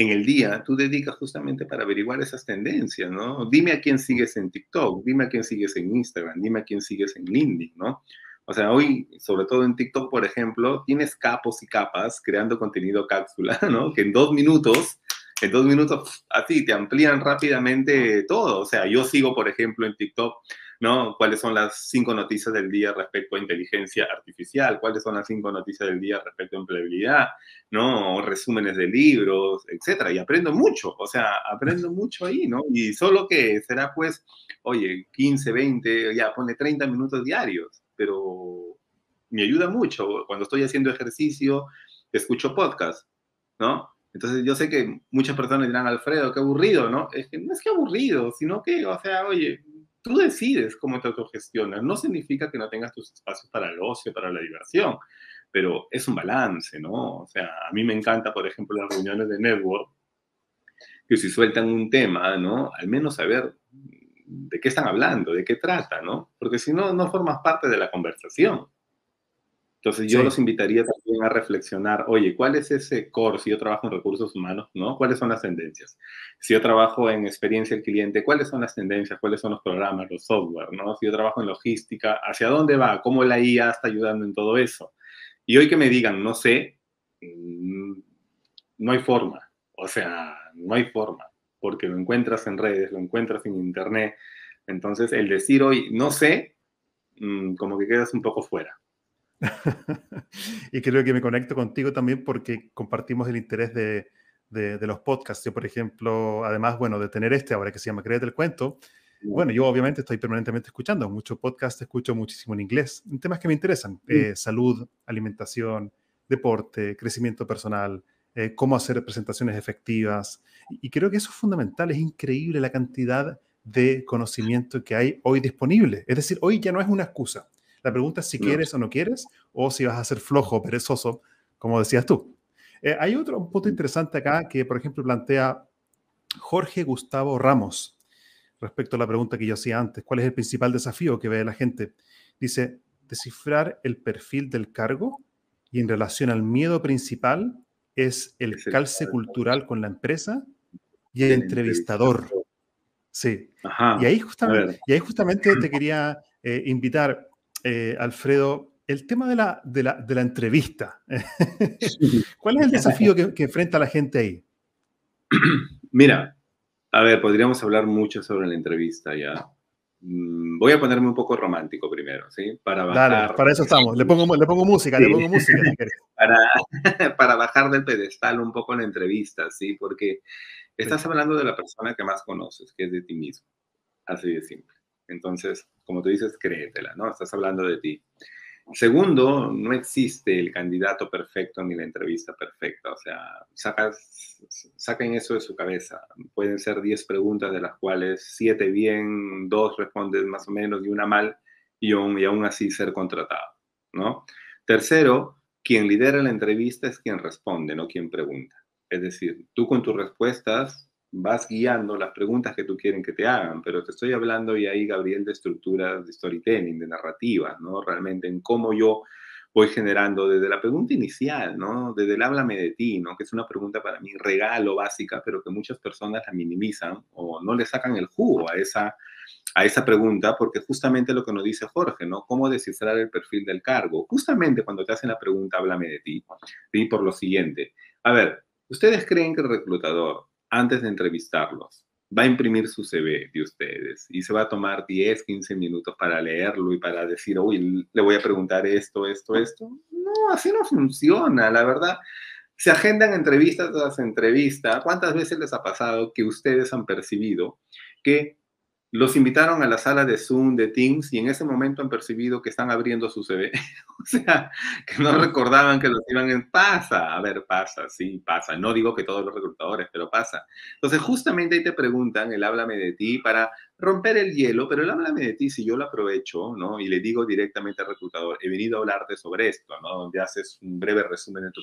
C: en el día tú dedicas justamente para averiguar esas tendencias, ¿no? Dime a quién sigues en TikTok, dime a quién sigues en Instagram, dime a quién sigues en LinkedIn, ¿no? O sea, hoy, sobre todo en TikTok, por ejemplo, tienes capos y capas creando contenido cápsula, ¿no? Que en dos minutos, en dos minutos, así, te amplían rápidamente todo. O sea, yo sigo, por ejemplo, en TikTok ¿no? ¿Cuáles son las cinco noticias del día respecto a inteligencia artificial? ¿Cuáles son las cinco noticias del día respecto a empleabilidad? ¿No? Resúmenes de libros, etcétera. Y aprendo mucho, o sea, aprendo mucho ahí, ¿no? Y solo que será pues, oye, 15, 20, ya pone 30 minutos diarios, pero me ayuda mucho. Cuando estoy haciendo ejercicio, escucho podcast, ¿no? Entonces yo sé que muchas personas dirán, Alfredo, qué aburrido, ¿no? Es que no es que aburrido, sino que, o sea, oye, tú decides cómo te autogestionas. No significa que no tengas tus espacios para el ocio, para la diversión, pero es un balance, ¿no? O sea, a mí me encanta, por ejemplo, las reuniones de network, que si sueltan un tema, ¿no? Al menos saber de qué están hablando, de qué trata, ¿no? Porque si no, no formas parte de la conversación. Entonces yo los invitaría también a reflexionar, oye, ¿cuál es ese core si yo trabajo en recursos humanos, ¿no? ¿Cuáles son las tendencias? Si yo trabajo en experiencia del cliente, ¿cuáles son las tendencias? ¿Cuáles son los programas, los software, ¿no? Si yo trabajo en logística, ¿hacia dónde va? ¿Cómo la IA está ayudando en todo eso? Y hoy que me digan, no sé, mm, no hay forma, o sea, no hay forma, porque lo encuentras en redes, lo encuentras en internet. Entonces, el decir hoy, no sé, mm, como que quedas un poco fuera.
B: y creo que me conecto contigo también porque compartimos el interés de, de, los podcasts. Yo, por ejemplo, además, bueno, de tener este ahora que se llama Créete el Cuento, bueno, yo obviamente estoy permanentemente escuchando muchos podcasts, escucho muchísimo en inglés, en temas que me interesan, eh, salud, alimentación, deporte, crecimiento personal, eh, cómo hacer presentaciones efectivas. Y creo que eso es fundamental, es increíble la cantidad de conocimiento que hay hoy disponible. Es decir, hoy ya no es una excusa. La pregunta es si quieres o no quieres, o si vas a ser flojo o perezoso, como decías tú. Eh, hay otro punto interesante acá que, por ejemplo, plantea Jorge Gustavo Ramos respecto a la pregunta que yo hacía antes. ¿Cuál es el principal desafío que ve la gente? Dice, descifrar el perfil del cargo y en relación al miedo principal es el calce cultural con la empresa y el, entrevistador. Sí. y, ahí justamente, y ahí justamente te quería eh, invitar, eh, Alfredo, el tema de la, de la, de la entrevista. ¿Cuál es el desafío que, que enfrenta la gente ahí?
C: Mira, a ver, podríamos hablar mucho sobre la entrevista ya. Mm, voy a ponerme un poco romántico primero, ¿sí?
B: Para bajar... Dale, para eso estamos. Le pongo, le pongo música, le pongo música.
C: para, para bajar del pedestal un poco la entrevista, ¿sí? Porque estás hablando de la persona que más conoces, que es de ti mismo. Así de simple. Entonces, como tú dices, créetela, ¿no? Estás hablando de ti. Segundo, no existe el candidato perfecto ni la entrevista perfecta. O sea, saquen eso de su cabeza. Pueden ser 10 preguntas de las cuales 7 bien, 2 respondes más o menos y una mal y aún así ser contratado, ¿no? Tercero, quien lidera la entrevista es quien responde, no quien pregunta. Es decir, tú con tus respuestas vas guiando las preguntas que tú quieren que te hagan, pero te estoy hablando y ahí, Gabriel, de estructuras de storytelling, de narrativa, ¿no? Realmente en cómo yo voy generando desde la pregunta inicial, ¿no? Desde el háblame de ti, ¿no? Que es una pregunta para mí regalo básica, pero que muchas personas la minimizan o no le sacan el jugo a esa, a esa pregunta, porque justamente lo que nos dice Jorge, ¿no? ¿Cómo descifrar el perfil del cargo? Justamente cuando te hacen la pregunta, háblame de ti, y por lo siguiente. A ver, ¿ustedes creen que el reclutador antes de entrevistarlos, va a imprimir su CV de ustedes y se va a tomar 10, 15 minutos para leerlo y para decir, uy, le voy a preguntar esto, esto, esto. No, así no funciona, la verdad. Se agendan entrevistas tras entrevista. ¿Cuántas veces les ha pasado que ustedes han percibido que los invitaron a la sala de Zoom, de Teams, y en ese momento han percibido que están abriendo su CV. o sea, que no recordaban que los iban en pasa. A ver, pasa, sí, pasa. No digo que todos los reclutadores, pero pasa. Entonces, justamente ahí te preguntan el háblame de ti para romper el hielo, pero el háblame de ti, si yo lo aprovecho, ¿no? Y le digo directamente al reclutador, he venido a hablarte sobre esto, ¿no? Donde haces un breve resumen de tu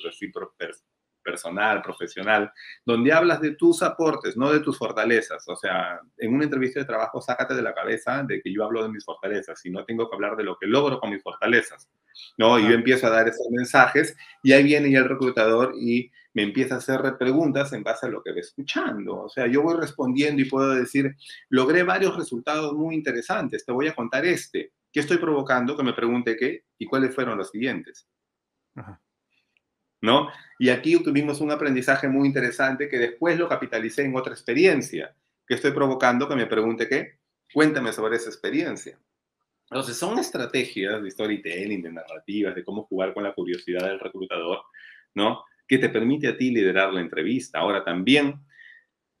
C: perfil personal, profesional, donde hablas de tus aportes, no de tus fortalezas. O sea, en una entrevista de trabajo, sácate de la cabeza de que yo hablo de mis fortalezas, sino tengo que hablar de lo que logro con mis fortalezas. ¿no? Y yo empiezo a dar esos mensajes y ahí viene ya el reclutador y me empieza a hacer preguntas en base a lo que ve escuchando. O sea, yo voy respondiendo y puedo decir, logré varios resultados muy interesantes, te voy a contar este. ¿Qué estoy provocando? Que me pregunte qué y cuáles fueron los siguientes. Ajá. ¿No? Y aquí tuvimos un aprendizaje muy interesante que después lo capitalicé en otra experiencia, que estoy provocando que me pregunte qué, cuéntame sobre esa experiencia. Entonces, son estrategias de storytelling, de narrativas, de cómo jugar con la curiosidad del reclutador, ¿no? Que te permite a ti liderar la entrevista. Ahora también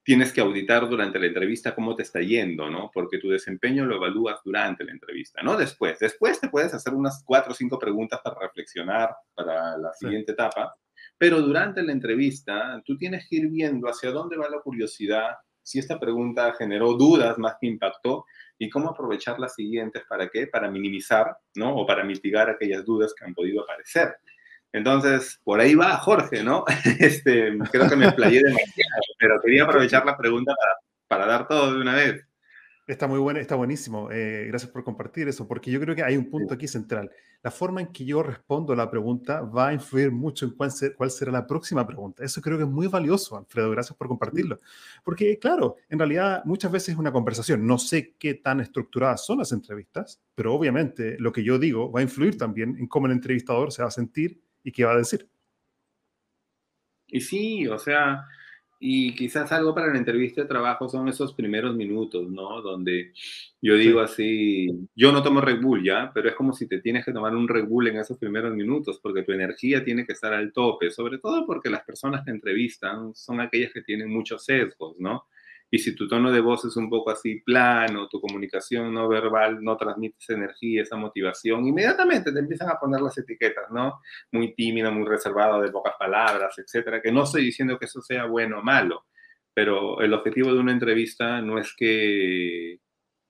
C: tienes que auditar durante la entrevista cómo te está yendo, ¿no? Porque tu desempeño lo evalúas durante la entrevista, no después. Después te puedes hacer unas cuatro o cinco preguntas para reflexionar para la siguiente etapa, pero durante la entrevista tú tienes que ir viendo hacia dónde va la curiosidad, si esta pregunta generó dudas más que impactó y cómo aprovechar las siguientes para qué, para minimizar, ¿no? O para mitigar aquellas dudas que han podido aparecer. Entonces, por ahí va Jorge, ¿no? Este, creo que me explayé demasiado, pero quería aprovechar la pregunta para, dar todo de una vez.
B: Está muy bueno, está buenísimo. Eh, gracias por compartir eso, porque yo creo que hay un punto aquí central. La forma en que yo respondo a la pregunta va a influir mucho en cuál, cuál, será la próxima pregunta. Eso creo que es muy valioso, Alfredo. Gracias por compartirlo. Porque, claro, en realidad muchas veces es una conversación. No sé qué tan estructuradas son las entrevistas, pero obviamente lo que yo digo va a influir también en cómo el entrevistador se va a sentir y qué va a decir.
C: Y sí, o sea, y quizás algo para la entrevista de trabajo son esos primeros minutos, ¿no? Donde yo digo así, yo no tomo Red Bull ya, pero es como si te tienes que tomar un Red Bull en esos primeros minutos, porque tu energía tiene que estar al tope, sobre todo porque las personas que entrevistan son aquellas que tienen muchos sesgos, ¿no? Y si tu tono de voz es un poco así plano, tu comunicación no verbal no transmite esa energía, esa motivación, inmediatamente te empiezan a poner las etiquetas, ¿no? Muy tímido, muy reservado, de pocas palabras, etcétera. Que no estoy diciendo que eso sea bueno o malo, pero el objetivo de una entrevista no es que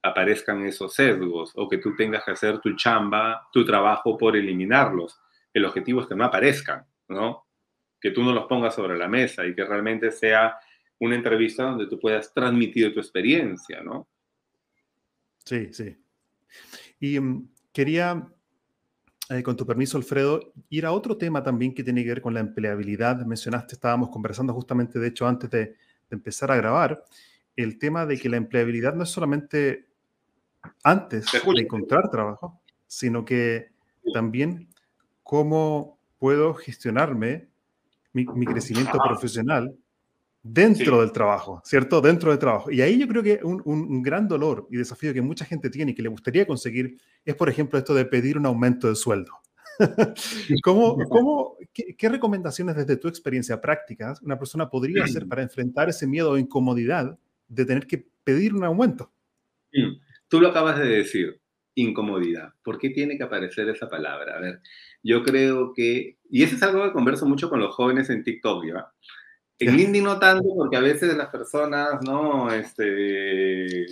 C: aparezcan esos sesgos o que tú tengas que hacer tu chamba, tu trabajo por eliminarlos. El objetivo es que no aparezcan, ¿no? Que tú no los pongas sobre la mesa y que realmente sea una entrevista donde tú puedas transmitir tu experiencia, ¿no?
B: Sí, sí. Y mm, quería, eh, con tu permiso, Alfredo, ir a otro tema también que tiene que ver con la empleabilidad. Mencionaste, estábamos conversando justamente, de hecho, antes de, empezar a grabar, el tema de que la empleabilidad no es solamente antes de encontrar trabajo, sino que también cómo puedo gestionarme mi, mi crecimiento profesional dentro del trabajo, ¿cierto? Dentro del trabajo. Y ahí yo creo que un, un, gran dolor y desafío que mucha gente tiene y que le gustaría conseguir es, por ejemplo, esto de pedir un aumento de sueldo. ¿Cómo, cómo, qué, recomendaciones desde tu experiencia práctica una persona podría hacer para enfrentar ese miedo o incomodidad de tener que pedir un aumento?
C: Mm, tú lo acabas de decir, incomodidad. ¿Por qué tiene que aparecer esa palabra? A ver, yo creo que, y eso es algo que converso mucho con los jóvenes en TikTok, ¿ya? En LinkedIn no tanto, porque a veces las personas, ¿no? Este,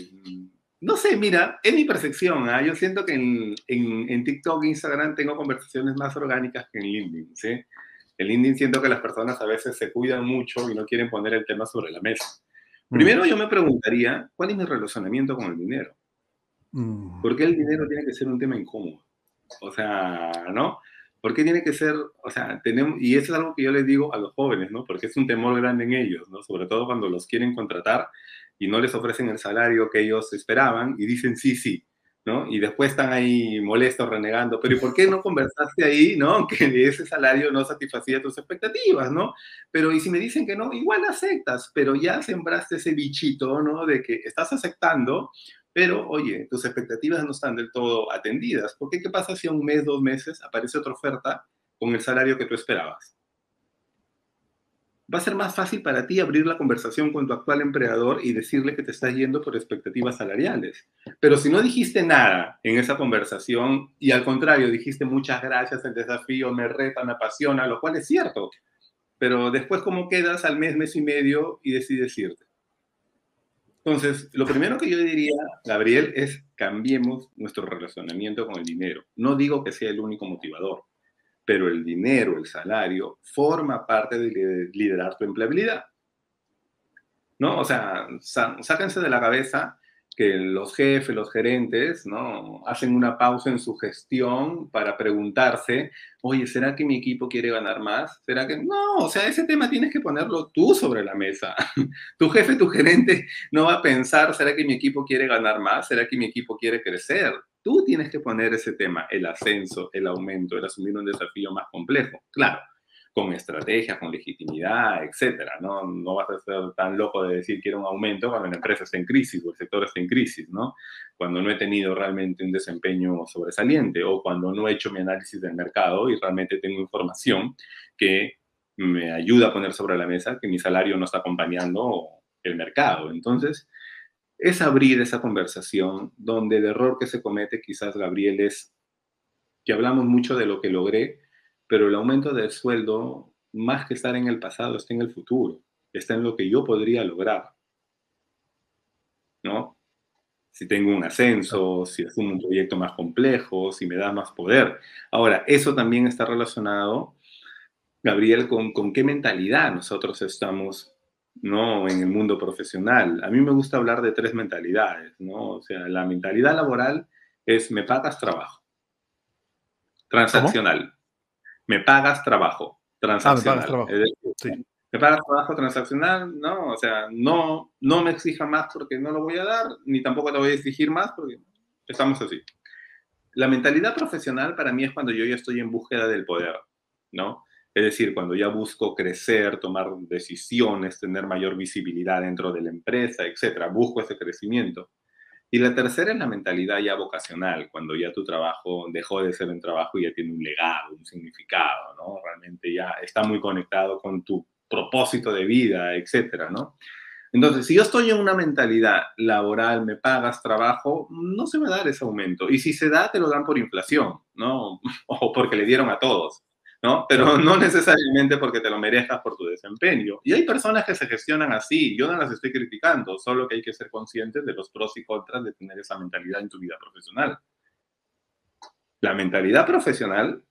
C: no sé, mira, es mi percepción. ¿ah? Yo siento que en, en, en, TikTok e Instagram tengo conversaciones más orgánicas que en LinkedIn, ¿sí? En LinkedIn siento que las personas a veces se cuidan mucho y no quieren poner el tema sobre la mesa. Mm. Primero yo me preguntaría, ¿cuál es mi relacionamiento con el dinero? Mm. ¿Por qué el dinero tiene que ser un tema incómodo? O sea, ¿no? ¿Por qué tiene que ser, o sea, tenemos, y eso es algo que yo les digo a los jóvenes, ¿no? Porque es un temor grande en ellos, ¿no? Sobre todo cuando los quieren contratar y no les ofrecen el salario que ellos esperaban y dicen sí, sí, ¿no? Y después están ahí molestos, renegando, pero ¿y por qué no conversaste ahí, ¿no? Que ese salario no satisfacía tus expectativas, ¿no? Pero y si me dicen que no, igual aceptas, pero ya sembraste ese bichito, ¿no? De que estás aceptando, pero, oye, tus expectativas no están del todo atendidas. ¿Por qué? ¿Qué pasa si a un mes, dos meses aparece otra oferta con el salario que tú esperabas? Va a ser más fácil para ti abrir la conversación con tu actual empleador y decirle que te estás yendo por expectativas salariales. Pero si no dijiste nada en esa conversación y al contrario dijiste muchas gracias, el desafío me reta, me apasiona, lo cual es cierto, pero después cómo quedas al mes, mes y medio y decides irte. Entonces, lo primero que yo diría, Gabriel, es cambiemos nuestro relacionamiento con el dinero. No digo que sea el único motivador, pero el dinero, el salario, forma parte de liderar tu empleabilidad. ¿No? O sea, sáquense de la cabeza que los jefes, los gerentes, ¿no? Hacen una pausa en su gestión para preguntarse, oye, ¿será que mi equipo quiere ganar más? ¿Será que no? O sea, ese tema tienes que ponerlo tú sobre la mesa. tu jefe, tu gerente no va a pensar, ¿será que mi equipo quiere ganar más? ¿Será que mi equipo quiere crecer? Tú tienes que poner ese tema, el ascenso, el aumento, el asumir un desafío más complejo. Claro, con estrategias, con legitimidad, etcétera. ¿no? no vas a ser tan loco de decir quiero un aumento cuando la empresa está en crisis o el sector está en crisis, ¿no? Cuando no he tenido realmente un desempeño sobresaliente o cuando no he hecho mi análisis del mercado y realmente tengo información que me ayuda a poner sobre la mesa que mi salario no está acompañando el mercado. Entonces, es abrir esa conversación donde el error que se comete quizás, Gabriel, es que hablamos mucho de lo que logré, pero el aumento del sueldo, más que estar en el pasado, está en el futuro, está en lo que yo podría lograr. ¿No? Si tengo un ascenso, si es un proyecto más complejo, si me da más poder. Ahora, eso también está relacionado, Gabriel, con, con qué mentalidad nosotros estamos ¿no? en el mundo profesional. A mí me gusta hablar de tres mentalidades, ¿no? O sea, la mentalidad laboral es me pagas trabajo. Transaccional me pagas trabajo transaccional. Ah, me pagas trabajo. Me pagas trabajo transaccional, ¿no? O sea, no, no me exija más porque no lo voy a dar, ni tampoco te voy a exigir más porque estamos así. La mentalidad profesional para mí es cuando yo ya estoy en búsqueda del poder, ¿no? Es decir, cuando ya busco crecer, tomar decisiones, tener mayor visibilidad dentro de la empresa, etcétera, busco ese crecimiento. Y la tercera es la mentalidad ya vocacional, cuando ya tu trabajo dejó de ser un trabajo y ya tiene un legado, un significado, ¿no? Realmente ya está muy conectado con tu propósito de vida, etcétera, ¿no? Entonces, si yo estoy en una mentalidad laboral, me pagas trabajo, no se va a dar ese aumento. Y si se da, te lo dan por inflación, ¿no? O porque le dieron a todos. ¿No? Pero no necesariamente porque te lo merezcas por tu desempeño. Y hay personas que se gestionan así, yo no las estoy criticando, solo que hay que ser conscientes de los pros y contras de tener esa mentalidad en tu vida profesional. La mentalidad profesional,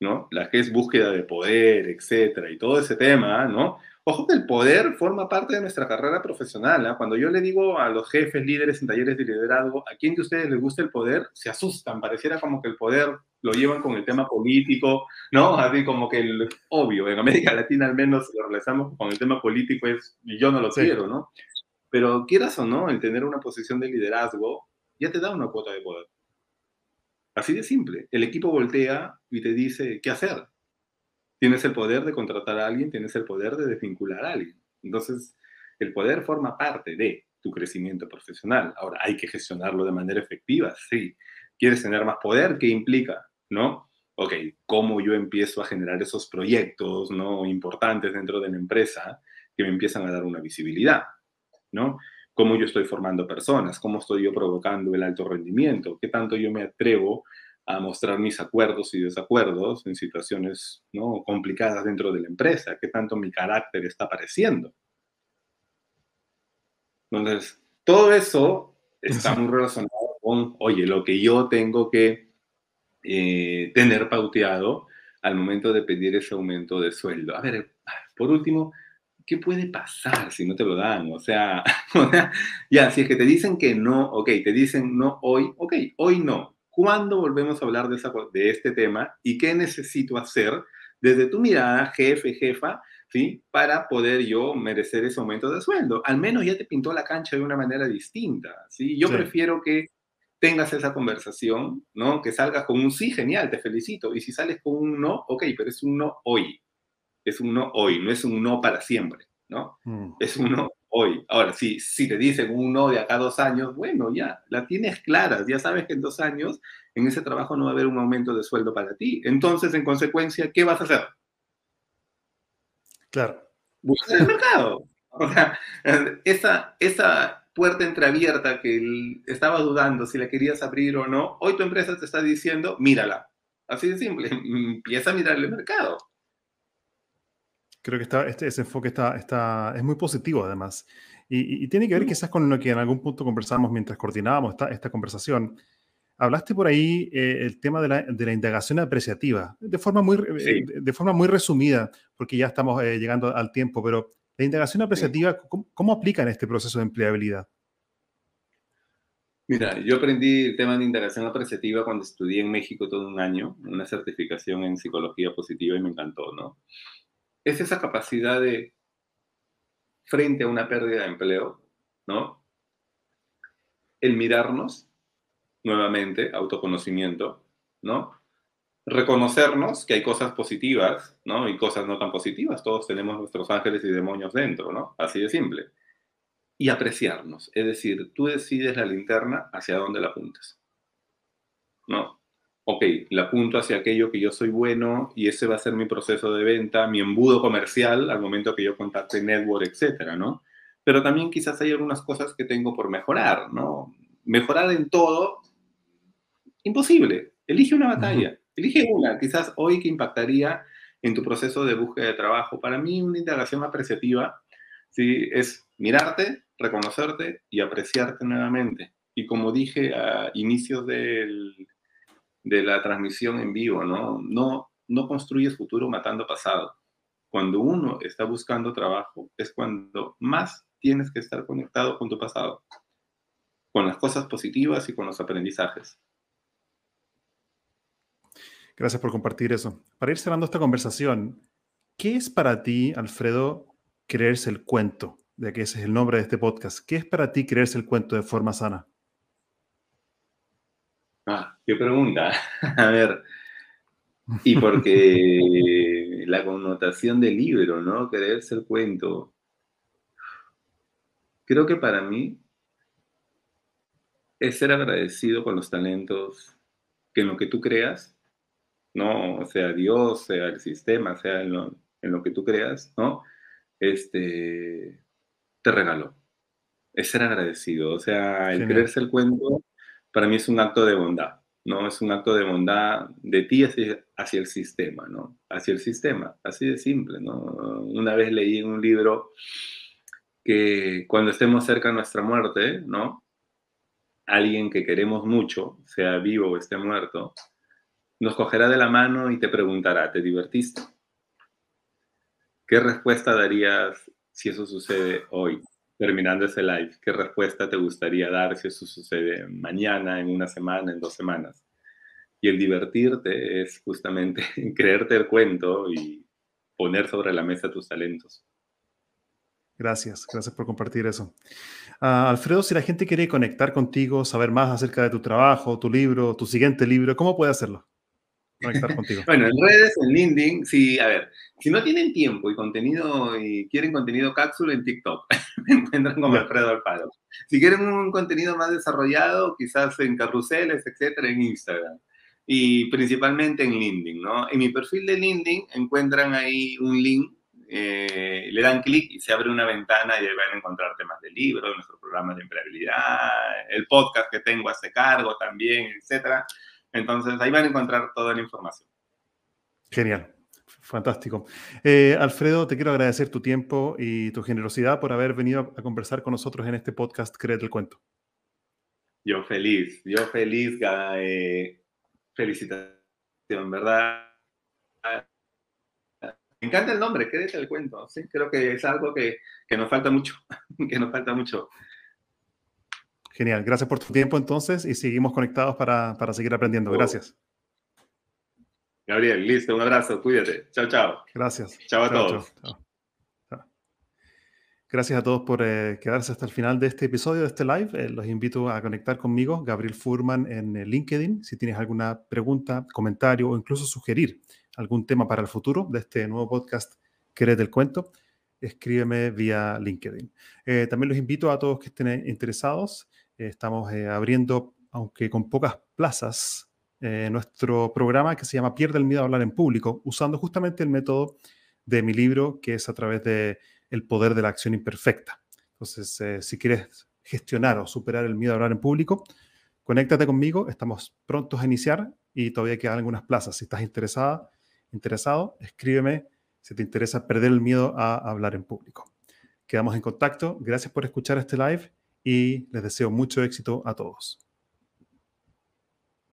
C: ¿no? La que es búsqueda de poder, etcétera, y todo ese tema, ¿no? Ojo que el poder forma parte de nuestra carrera profesional. ¿ah? Cuando yo le digo a los jefes, líderes en talleres de liderazgo, ¿a quién de ustedes les gusta el poder? Se asustan, pareciera como que el poder lo llevan con el tema político, ¿no? Así como que el obvio, en América Latina al menos lo realizamos con el tema político es, yo no lo quiero, ¿no? Pero quieras o no, el tener una posición de liderazgo ya te da una cuota de poder. Así de simple. El equipo voltea y te dice qué hacer. Tienes el poder de contratar a alguien, tienes el poder de desvincular a alguien. Entonces, el poder forma parte de tu crecimiento profesional. Ahora, hay que gestionarlo de manera efectiva, sí. ¿Quieres tener más poder? ¿Qué implica? ¿No? Ok, ¿cómo yo empiezo a generar esos proyectos ¿no? importantes dentro de la empresa que me empiezan a dar una visibilidad? ¿No? ¿Cómo yo estoy formando personas? ¿Cómo estoy yo provocando el alto rendimiento? ¿Qué tanto yo me atrevo a mostrar mis acuerdos y desacuerdos en situaciones ¿no? complicadas dentro de la empresa, qué tanto mi carácter está apareciendo. Entonces, todo eso está muy relacionado con, oye, lo que yo tengo que eh, tener pauteado al momento de pedir ese aumento de sueldo. A ver, por último, ¿qué puede pasar si no te lo dan? O sea, ya, si es que te dicen que no, ok, te dicen no hoy, ok, hoy no, ¿Cuándo volvemos a hablar de, de este tema y qué necesito hacer desde tu mirada, jefe, jefa, ¿sí? para poder yo merecer ese aumento de sueldo? Al menos ya te pintó la cancha de una manera distinta. ¿sí? Yo prefiero que tengas esa conversación, ¿no? Que salgas con un sí, genial, te felicito. Y si sales con un no, ok, pero es un no hoy. Es un no hoy, no es un no para siempre, ¿no? Mm. Es un no hoy. Ahora, si, si te dicen un no de acá a dos años, bueno, ya, la tienes clara, ya sabes que en dos años en ese trabajo no va a haber un aumento de sueldo para ti. Entonces, en consecuencia, ¿qué vas a hacer?
B: Claro.
C: Buscar el mercado. O sea, esa, esa puerta entreabierta que estaba dudando si la querías abrir o no, hoy tu empresa te está diciendo, mírala. Así de simple, empieza a mirar el mercado.
B: Creo que está, este, ese enfoque está, está, es muy positivo además. Y, tiene que ver quizás con lo que en algún punto conversamos mientras coordinábamos esta, esta conversación. Hablaste por ahí eh, el tema de la, de la, indagación apreciativa, de forma, muy, eh, de, forma muy resumida, porque ya estamos eh, llegando al tiempo, pero la indagación apreciativa, ¿cómo, aplica en este proceso de empleabilidad?
C: Mira, yo aprendí el tema de indagación apreciativa cuando estudié en México todo un año, una certificación en psicología positiva y me encantó, ¿no? Es esa capacidad de, frente a una pérdida de empleo, ¿no? El mirarnos nuevamente, autoconocimiento, ¿no? Reconocernos que hay cosas positivas, ¿no? Y cosas no tan positivas. Todos tenemos nuestros ángeles y demonios dentro, ¿no? Así de simple. Y apreciarnos. Es decir, tú decides la linterna hacia dónde la apuntas. ¿No? Ok, la apunto hacia aquello que yo soy bueno y ese va a ser mi proceso de venta, mi embudo comercial al momento que yo contacte network, etcétera, ¿no? Pero también quizás hay algunas cosas que tengo por mejorar, ¿no? Mejorar en todo, imposible. Elige una batalla, elige una, quizás hoy que impactaría en tu proceso de búsqueda de trabajo. Para mí una integración apreciativa, ¿sí? Es mirarte, reconocerte y apreciarte nuevamente. Y como dije a inicios del de la transmisión en vivo, ¿no? No, no construyes futuro matando pasado. Cuando uno está buscando trabajo es cuando más tienes que estar conectado con tu pasado, con las cosas positivas y con los aprendizajes.
B: Gracias por compartir eso. Para ir cerrando esta conversación, ¿qué es para ti, Alfredo, creerse el cuento? De que ese es el nombre de este podcast. ¿Qué es para ti creerse el cuento de forma sana?
C: Ah, qué pregunta. A ver. Y porque la connotación del libro, ¿no? Creerse el cuento. Creo que para mí es ser agradecido con los talentos que en lo que tú creas, ¿no? Sea Dios, sea el sistema, sea en lo, en lo que tú creas, ¿no? Este, te regaló. Es ser agradecido. O sea, el creerse el cuento para mí es un acto de bondad, ¿no? Es un acto de bondad de ti hacia, el sistema, ¿no? Hacia el sistema, así de simple, ¿no? Una vez leí en un libro que cuando estemos cerca de nuestra muerte, ¿no? Alguien que queremos mucho, sea vivo o esté muerto, nos cogerá de la mano y te preguntará, ¿te divertiste? ¿Qué respuesta darías si eso sucede hoy? Terminando ese live, ¿qué respuesta te gustaría dar si eso sucede mañana, en una semana, en dos semanas? Y el divertirte es justamente creerte el cuento y poner sobre la mesa tus talentos.
B: Gracias, gracias por compartir eso. Ah, Alfredo, si la gente quiere conectar contigo, saber más acerca de tu trabajo, tu libro, tu siguiente libro, ¿cómo puede hacerlo?
C: Conectar contigo? bueno, en redes, en LinkedIn, sí, a ver, si no tienen tiempo y contenido y quieren contenido cápsula en TikTok, me encuentran como Alfredo Alfaro. Si quieren un contenido más desarrollado, quizás en carruseles, etcétera, en Instagram. Y principalmente en LinkedIn, ¿no? En mi perfil de LinkedIn encuentran ahí un link eh, le dan clic y se abre una ventana y ahí van a encontrar temas de libros, nuestro programa de empleabilidad, el podcast que tengo a este cargo también, etcétera. Entonces ahí van a encontrar toda la información.
B: Genial. Fantástico. Eh, Alfredo, te quiero agradecer tu tiempo y tu generosidad por haber venido a conversar con nosotros en este podcast Créete el Cuento.
C: Yo feliz, yo feliz, eh, felicitación, ¿verdad? Me encanta el nombre, Créete el Cuento, sí, creo que es algo que, que nos falta mucho, que nos falta mucho.
B: Genial, gracias por tu tiempo entonces y seguimos conectados para, para seguir aprendiendo. Gracias.
C: Gabriel, listo, un abrazo, cuídate. Chao, chao.
B: Gracias.
C: Chao a todos.
B: Gracias a todos por eh, quedarse hasta el final de este episodio, de este live. Eh, los invito a conectar conmigo, Gabriel Furman, en eh, LinkedIn. Si tienes alguna pregunta, comentario o incluso sugerir algún tema para el futuro de este nuevo podcast Querés del Cuento, escríbeme vía LinkedIn. también los invito a todos que estén interesados estamos eh, abriendo, aunque con pocas plazas, eh, nuestro programa que se llama Pierde el miedo a hablar en público, usando justamente el método de mi libro, que es a través de el poder de la acción imperfecta. Entonces, eh, si quieres gestionar o superar el miedo a hablar en público, conéctate conmigo, estamos prontos a iniciar y todavía quedan algunas plazas. Si estás interesada, interesado, escríbeme si te interesa perder el miedo a hablar en público. Quedamos en contacto. Gracias por escuchar este live y les deseo mucho éxito a todos.